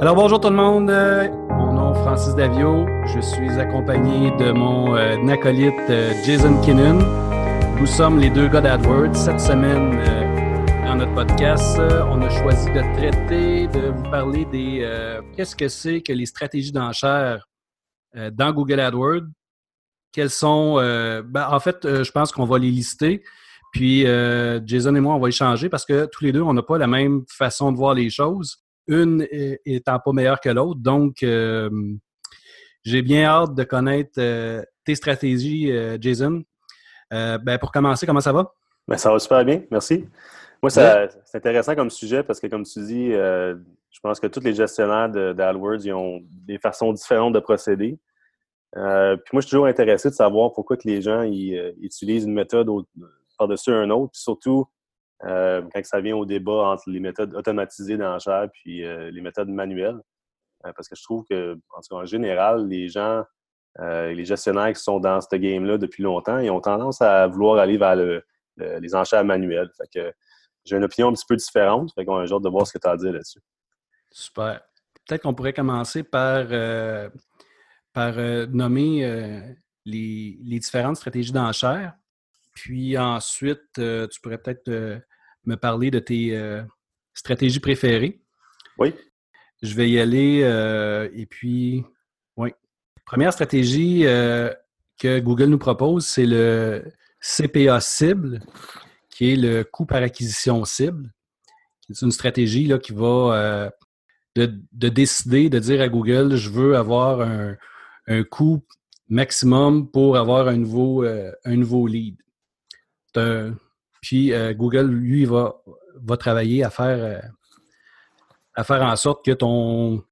Alors bonjour tout le monde, mon nom Francis Davio, je suis accompagné de mon euh, acolyte euh, Jason Kinnon. Nous sommes les deux gars d'AdWords. Cette semaine, euh, dans notre podcast, euh, on a choisi de traiter, de vous parler des qu'est-ce que c'est que les stratégies d'enchères dans Google AdWords. Quelles sont, ben, en fait, je pense qu'on va les lister. Puis Jason et moi, on va échanger parce que tous les deux, on n'a pas la même façon de voir les choses. Une étant pas meilleure que l'autre. Donc, euh, j'ai bien hâte de connaître euh, tes stratégies, euh, Jason. Ben, pour commencer, comment ça va? Ben, ça va super bien, merci. Moi, ça- c'est intéressant comme sujet parce que, comme tu dis, je pense que tous les gestionnaires de- d'AdWords ils ont des façons différentes de procéder. Euh, puis moi, je suis toujours intéressé de savoir pourquoi que les gens ils, utilisent une méthode par-dessus un autre, puis surtout euh, quand ça vient au débat entre les méthodes automatisées d'enchères puis euh, les méthodes manuelles. Euh, parce que je trouve que, en tout cas, en général, les gens, les gestionnaires qui sont dans ce game-là depuis longtemps, ils ont tendance à vouloir aller vers le- le- les enchères manuelles. J'ai une opinion un petit peu différente. Fait qu'on a hâte de voir ce que tu as à dire là-dessus. Super. Peut-être qu'on pourrait commencer par, par nommer les, différentes stratégies d'enchères. Puis ensuite, tu pourrais peut-être me parler de tes euh, stratégies préférées. Oui. Je vais y aller. euh, et puis, oui. Première stratégie euh, que Google nous propose, c'est le CPA cible, qui est le coût par acquisition cible. C'est une stratégie là, qui va de, de décider, de dire à Google, je veux avoir un, un coût maximum pour avoir un nouveau, euh, un nouveau lead. C'est un- puis euh, Google, lui, va, va travailler à faire, euh, à faire en sorte que ton.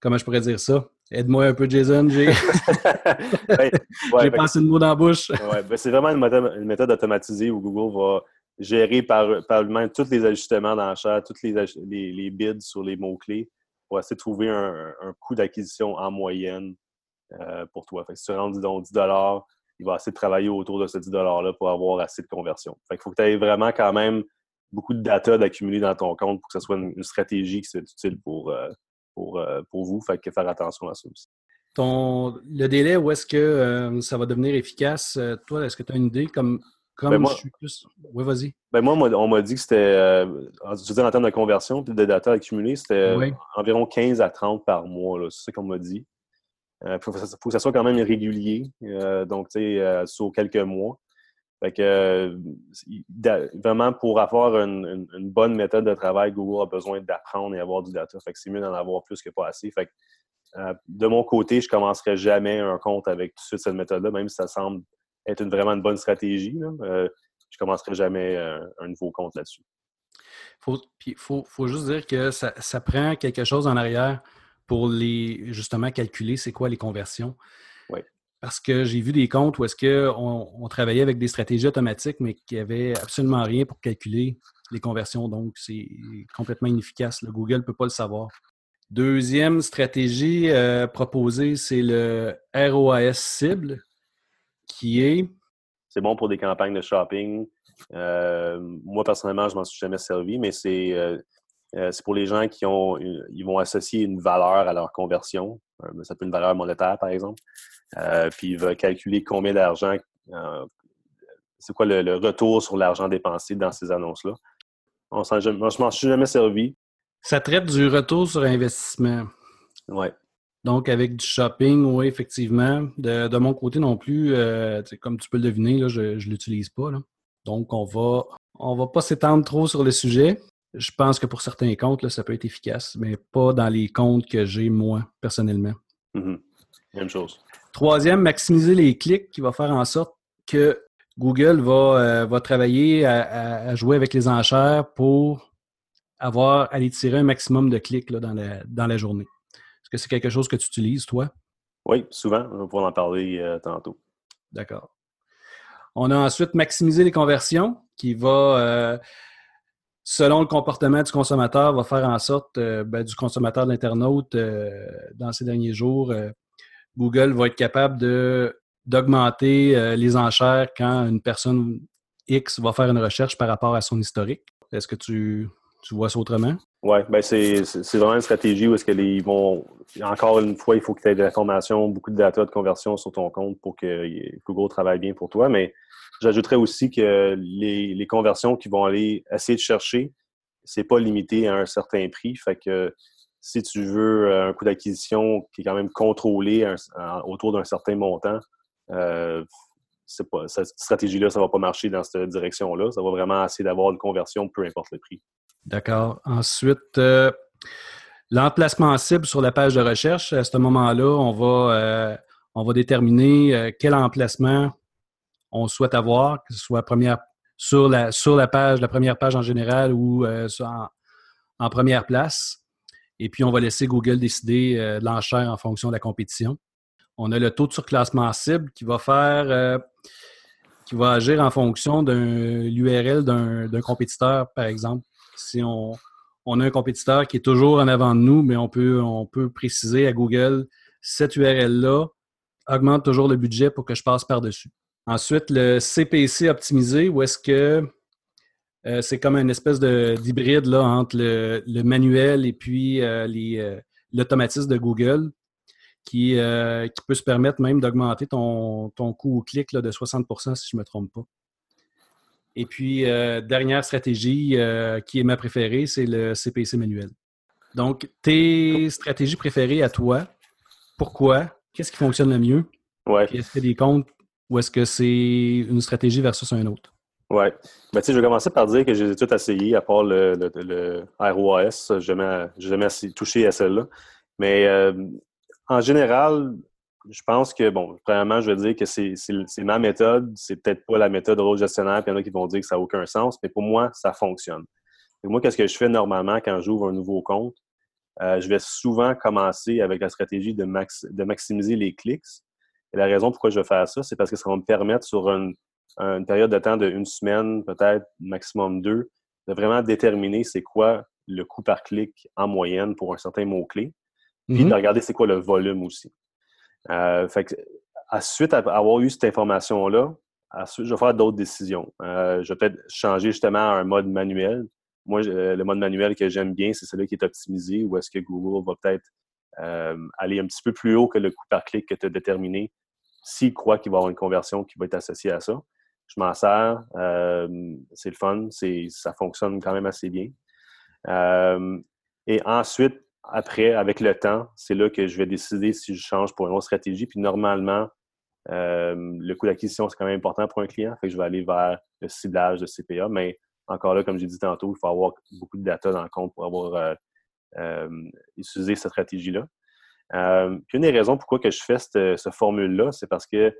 Comment je pourrais dire ça? Aide-moi un peu, Jason. J'ai Ouais, ouais, passé le mot dans la bouche. ouais, ben, c'est vraiment une méthode, une méthode automatisée où Google va gérer par, par lui-même tous les ajustements d'enchères, tous les, les, les bids sur les mots-clés pour essayer de trouver un, un coût d'acquisition en moyenne euh, pour toi. Fait que si tu rentres, disons, 10 il va essayer de travailler autour de ce 10 $-là pour avoir assez de conversion. Fait qu'il faut que tu aies vraiment quand même beaucoup de data d'accumuler dans ton compte pour que ce soit une, une stratégie qui soit utile pour, euh, pour, euh, pour vous. Fait que faire attention à ça aussi. Ton, le délai, où est-ce que euh, ça va devenir efficace? toi, est-ce que tu as une idée? Comme, comme Ben, moi- je suis plus. Oui, vas-y. Ben moi, on m'a- dit que c'était, euh, je veux en termes de conversion puis de data accumulée, c'était Oui. environ 15 à 30 par mois. C'est ça qu'on m'a dit. Il faut, que ça- faut que ça soit quand même régulier, euh, donc tu sais, euh, sur quelques mois. Fait que, euh, il- vraiment, pour avoir une, bonne méthode de travail, Google a besoin d'apprendre et avoir du data. Fait que c'est mieux d'en avoir plus que pas assez. Fait que, euh, de mon côté, je commencerai jamais un compte avec tout de suite cette méthode-là, même si ça semble être une, vraiment une bonne stratégie. Euh, je commencerai jamais euh, un nouveau compte là-dessus. Puis faut, juste dire que ça prend quelque chose en arrière pour les justement calculer c'est quoi les conversions. Oui. Parce que j'ai vu des comptes où est-ce qu'on on travaillait avec des stratégies automatiques, mais qui n'avaient absolument rien pour calculer les conversions. Donc, c'est complètement inefficace. Le Google ne peut pas le savoir. Deuxième stratégie euh, proposée, c'est le ROAS cible, qui est C'est bon pour des campagnes de shopping. Euh, moi, personnellement, je m'en suis jamais servi, mais c'est euh, euh, c'est pour les gens qui ont une- ils vont associer une valeur à leur conversion. Euh, ça peut être une valeur monétaire, par exemple. Euh, puis ils veulent calculer combien d'argent, c'est quoi le, le retour sur l'argent dépensé dans ces annonces-là. On moi, je m'en suis jamais servi. ça traite du retour sur investissement. Ouais. Donc, avec du shopping, oui, effectivement. De, de mon côté non plus, comme tu peux le deviner, là, je ne l'utilise pas. là. Donc, on va, on va pas s'étendre trop sur le sujet. Je pense que pour certains comptes, là, ça peut être efficace, mais pas dans les comptes que j'ai moi, personnellement. Mhm. Même chose. Troisième, maximiser les clics qui va faire en sorte que Google va, euh, va travailler à, à- à jouer avec les enchères pour avoir, aller tirer un maximum de clics là, dans, la, dans la journée. Est-ce que c'est quelque chose que tu utilises, toi? Oui, souvent. On va pouvoir en parler euh, tantôt. D'accord. On a ensuite maximisé les conversions qui va, euh, selon le comportement du consommateur, va faire en sorte, euh, ben, du consommateur de l'internaute, euh, dans ces derniers jours, euh, Google va être capable d'augmenter les enchères quand une personne X va faire une recherche par rapport à son historique. Est-ce que tu, tu vois ça autrement? Oui, ben c'est vraiment une stratégie où est-ce que les vont. Encore une fois, il faut que tu aies de l'information, beaucoup de data de conversion sur ton compte pour que Google travaille bien pour toi. Mais j'ajouterais aussi que les, les, conversions qui vont aller essayer de chercher, c'est pas limité à un certain prix. Fait que si tu veux un coût d'acquisition qui est quand même contrôlé autour d'un certain montant, euh, cette stratégie-là, ça va pas marcher dans cette direction-là. Ça va vraiment essayer d'avoir une conversion, peu importe le prix. D'accord. Ensuite, euh, l'emplacement cible sur la page de recherche, à ce moment-là, on va, euh, on va déterminer euh, quel emplacement on souhaite avoir, que ce soit sur, la, page, la première page en général ou en, en, première place. Et puis, on va laisser Google décider l'enchère en fonction de la compétition. On a le taux de surclassement cible qui va faire qui va agir en fonction de l'URL d'un compétiteur, par exemple si on, a un compétiteur qui est toujours en avant de nous, mais on peut, on peut préciser à Google cette URL-là augmente toujours le budget pour que je passe par-dessus. Ensuite, le CPC optimisé, où est-ce que euh, c'est comme une espèce d'hybride entre le, manuel et puis euh, euh, l'automatisme de Google qui, qui, peut se permettre même d'augmenter ton, ton coût au clic de 60% si je ne me trompe pas. Et puis, dernière stratégie qui est ma préférée, c'est le CPC manuel. Donc, tes stratégies préférées à toi, pourquoi? Qu'est-ce qui fonctionne le mieux? Ouais. Est-ce a des comptes ou est-ce que c'est une stratégie versus un autre? Oui. Ben, je vais commencer par dire que j'ai tout essayé, à part le, le, ROAS. Je n'ai jamais, touché à celle-là. Mais euh, en général, je pense que, bon, premièrement, je veux dire que c'est ma méthode. C'est peut-être pas la méthode rôle gestionnaire, puis il y en a qui vont dire que ça n'a aucun sens, mais pour moi, ça fonctionne. moi, qu'est-ce que je fais normalement quand j'ouvre un nouveau compte? Euh, je vais souvent commencer avec la stratégie de, de maximiser les clics. Et la raison pourquoi je vais faire ça, c'est parce que ça va me permettre sur une, période de temps de une semaine, peut-être maximum deux, de vraiment déterminer c'est quoi le coût par clic en moyenne pour un certain mot-clé, puis mm-hmm. de regarder c'est quoi le volume aussi. Euh, fait que, à suite à avoir eu cette information-là, je vais faire d'autres décisions. Euh, je vais peut-être changer justement à un mode manuel. Moi, le mode manuel que j'aime bien, c'est celui qui est optimisé, ou est-ce que Google va peut-être aller un petit peu plus haut que le coût par clic que tu as déterminé s'il croit qu'il va y avoir une conversion qui va être associée à ça. Je m'en sers, c'est le fun, ça fonctionne quand même assez bien. et ensuite, après, avec le temps, c'est là que je vais décider si je change pour une autre stratégie. Puis normalement, euh, le coût d'acquisition, c'est quand même important pour un client. Fait que je vais aller vers le ciblage de CPA. Mais encore là, comme j'ai dit tantôt, il faut avoir beaucoup de data dans le compte pour avoir euh, euh, utilisé cette stratégie-là. puis une des raisons pourquoi que je fais cette, formule-là, c'est parce que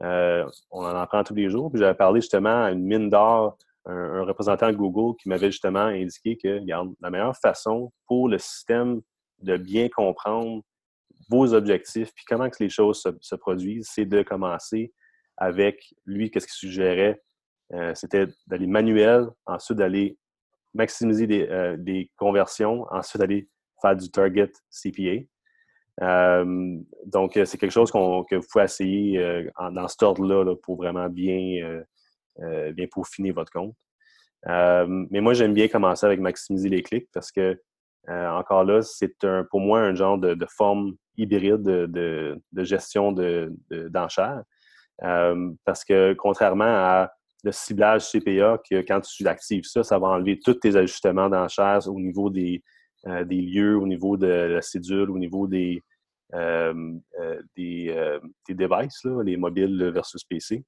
on en apprend tous les jours. Puis j'avais parlé justement à une mine d'or un, représentant de Google qui m'avait justement indiqué que, regarde, la meilleure façon pour le système de bien comprendre vos objectifs, puis comment que les choses se, produisent, c'est de commencer avec lui, qu'est-ce qu'il suggérait? Euh, c'était d'aller manuel, ensuite d'aller maximiser des, euh, conversions, ensuite d'aller faire du target CPA. Euh, donc, c'est quelque chose que vous pouvez essayer dans cet ordre-là pour vraiment bien, bien peaufiner votre compte. mais moi, j'aime bien commencer avec maximiser les clics parce que euh, encore là, c'est pour moi un genre de, forme hybride de, gestion d'enchères. Euh, parce que contrairement à le ciblage CPA, que quand tu actives ça, ça va enlever tous tes ajustements d'enchères au niveau des, euh, lieux, au niveau de la cédule, au niveau des, des, devices, les mobiles versus PC.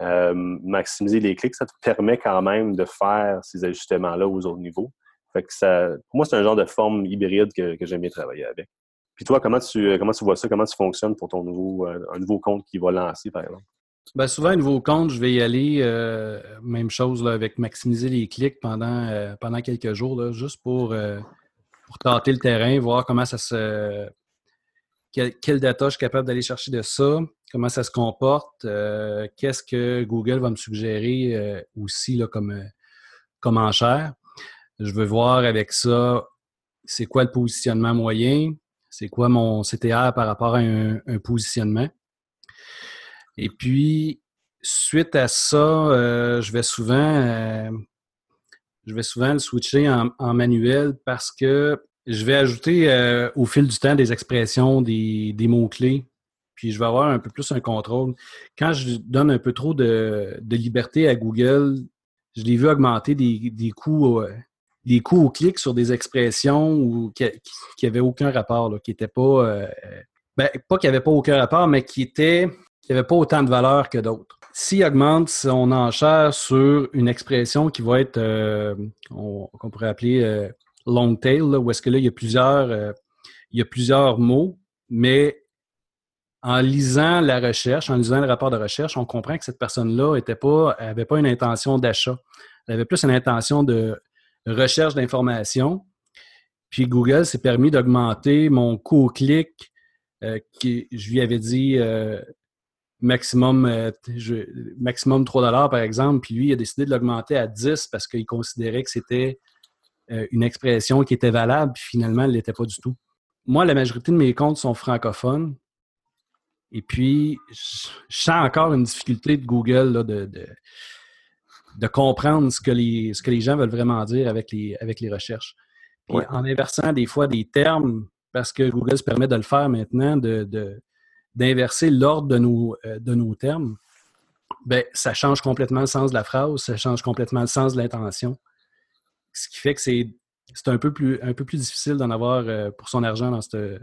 maximiser les clics, ça te permet quand même de faire ces ajustements-là aux autres niveaux pour moi, c'est un genre de forme hybride que, j'aime bien travailler avec. Puis toi, comment tu, comment tu vois ça? Comment tu fonctionnes pour ton nouveau, euh, un nouveau compte qui va lancer, par exemple? Bien, souvent, un nouveau compte, je vais y aller, euh, même chose avec maximiser les clics pendant, euh, pendant quelques jours, juste pour, pour tenter le terrain, voir comment ça se. Quelle, data je suis capable d'aller chercher de ça, comment ça se comporte, qu'est-ce que Google va me suggérer aussi là, comme, comme enchère. Je veux voir avec ça, c'est quoi le positionnement moyen, c'est quoi mon CTR par rapport à un, positionnement. Et puis, suite à ça, euh, je vais souvent, euh, je vais souvent le switcher en, manuel parce que je vais ajouter euh, au fil du temps des expressions, des, mots-clés, puis je vais avoir un peu plus un contrôle. Quand je donne un peu trop de, liberté à Google, je l'ai vu augmenter des, des coûts. des coûts au clic sur des expressions qui n'avaient aucun rapport, qui n'étaient pas. ben, pas qu'il n'y avait pas aucun rapport, mais qui étaient qui n'avait pas autant de valeur que d'autres. S'il augmente son enchère sur une expression qui va être, euh, qu'on pourrait appeler euh, long tail, où est-ce que là, il y a plusieurs, euh, il y a plusieurs mots, mais en lisant la recherche, en lisant le rapport de recherche, on comprend que cette personne-là n'avait pas, pas une intention d'achat. Elle avait plus une intention de recherche d'information. Puis Google s'est permis d'augmenter mon coût clic, qui, je lui avais dit maximum, euh, maximum 3 par exemple, puis lui, il a décidé de l'augmenter à 10 parce qu'il considérait que c'était euh, une expression qui était valable, puis finalement, elle ne l'était pas du tout. Moi, la majorité de mes comptes sont francophones. Et puis, je sens encore une difficulté de Google de, de, comprendre ce que, les, ce que les gens veulent vraiment dire avec les, avec les recherches. Puis en inversant des fois des termes, parce que Google se permet de le faire maintenant, de, d'inverser l'ordre de nos, euh, de nos termes, ben, ça change complètement le sens de la phrase, ça change complètement le sens de l'intention. Ce qui fait que c'est, un, peu plus, un peu plus difficile d'en avoir euh, pour son argent dans ce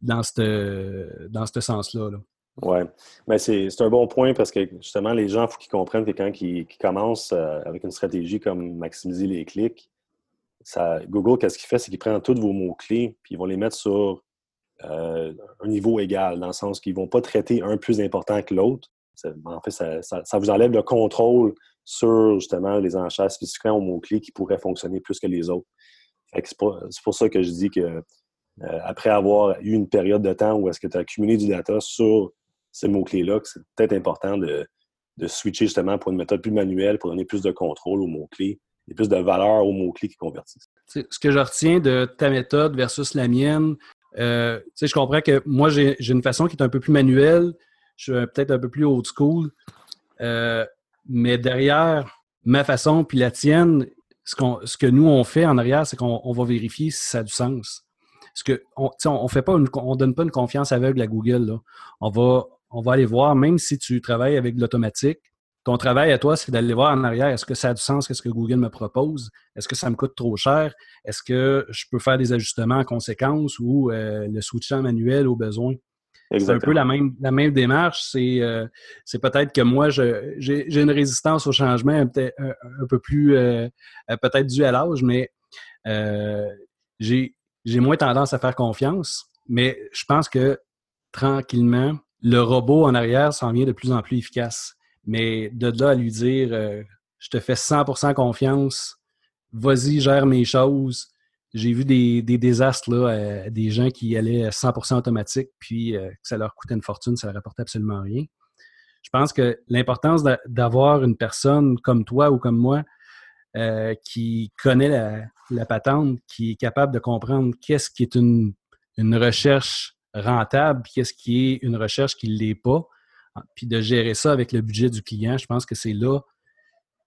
dans dans sens-là. Oui, mais c'est, un bon point parce que justement, les gens, il faut qu'ils comprennent que quand ils, commencent euh, avec une stratégie comme maximiser les clics, ça, Google, qu'est-ce qu'il fait? C'est qu'il prend tous vos mots-clés puis ils vont les mettre sur euh, un niveau égal, dans le sens qu'ils ne vont pas traiter un plus important que l'autre. En fait, ça, vous enlève le contrôle sur justement les enchères spécifiquement aux mots-clés qui pourraient fonctionner plus que les autres. C'est pour, ça que je dis que euh, après avoir eu une période de temps où est-ce que tu as accumulé du data sur ces mots-clés-là, c'est peut-être important de, de, switcher justement pour une méthode plus manuelle, pour donner plus de contrôle aux mots-clés et plus de valeur aux mots-clés qui convertissent. Ce que je retiens de ta méthode versus la mienne, euh, je comprends que moi, j'ai une façon qui est un peu plus manuelle. Je suis peut-être un peu plus old school. Euh, mais derrière ma façon puis la tienne, ce, ce, que nous, on fait en arrière, c'est qu'on va vérifier si ça a du sens. Parce que on, on fait pas on donne pas une confiance aveugle à Google. On, va, on va aller voir, même si tu travailles avec l'automatique, ton travail à toi, c'est d'aller voir en arrière. Est-ce que ça a du sens? Qu'est-ce que Google me propose? Est-ce que ça me coûte trop cher? Est-ce que je peux faire des ajustements en conséquence ou euh, le switchant manuel au besoin? C'est un peu la même, la même démarche. C'est euh, peut-être que moi, j'ai une résistance au changement un, un, peu plus, euh, peut-être dû à l'âge, mais j'ai moins tendance à faire confiance. Mais je pense que tranquillement, le robot en arrière s'en vient de plus en plus efficace. Mais de là à lui dire euh, je te fais 100% confiance, vas-y, gère mes choses. J'ai vu des, désastres, là, euh, des gens qui allaient 100% automatique, puis euh, que ça leur coûtait une fortune, ça ne leur rapportait absolument rien. Je pense que l'importance d'avoir une personne comme toi ou comme moi qui connaît la, la, patente, qui est capable de comprendre qu'est-ce qui est une, une recherche rentable, qu'est-ce qui est une recherche qui ne l'est pas, puis de gérer ça avec le budget du client, je pense que c'est là,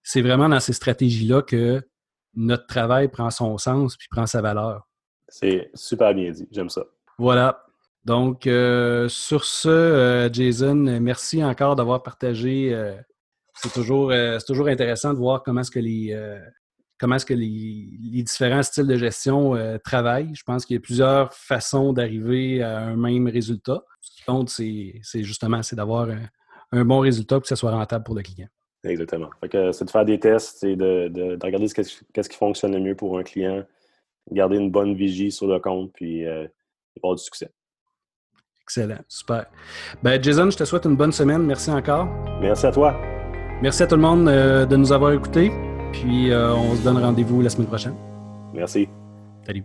c'est vraiment dans ces stratégies-là que notre travail prend son sens puis prend sa valeur. C'est super bien dit, j'aime ça. Voilà. Donc, euh, sur ce, euh, Jason, merci encore d'avoir partagé. Euh, c'est toujours, toujours intéressant de voir comment est-ce que les, comment est-ce que les, différents styles de gestion travaillent. Je pense qu'il y a plusieurs façons d'arriver à un même résultat compte, c'est justement c'est d'avoir un, bon résultat pour que ça soit rentable pour le client. Exactement. C'est de faire des tests, c'est de, regarder ce, qu'est-ce qui fonctionne le mieux pour un client, garder une bonne vigie sur le compte, puis euh, avoir du succès. Excellent, super. Ben, Jason, je te souhaite une bonne semaine. Merci encore. Merci à toi. Merci à tout le monde euh, de nous avoir écoutés. Puis euh, on se donne rendez-vous la semaine prochaine. Merci. Salut.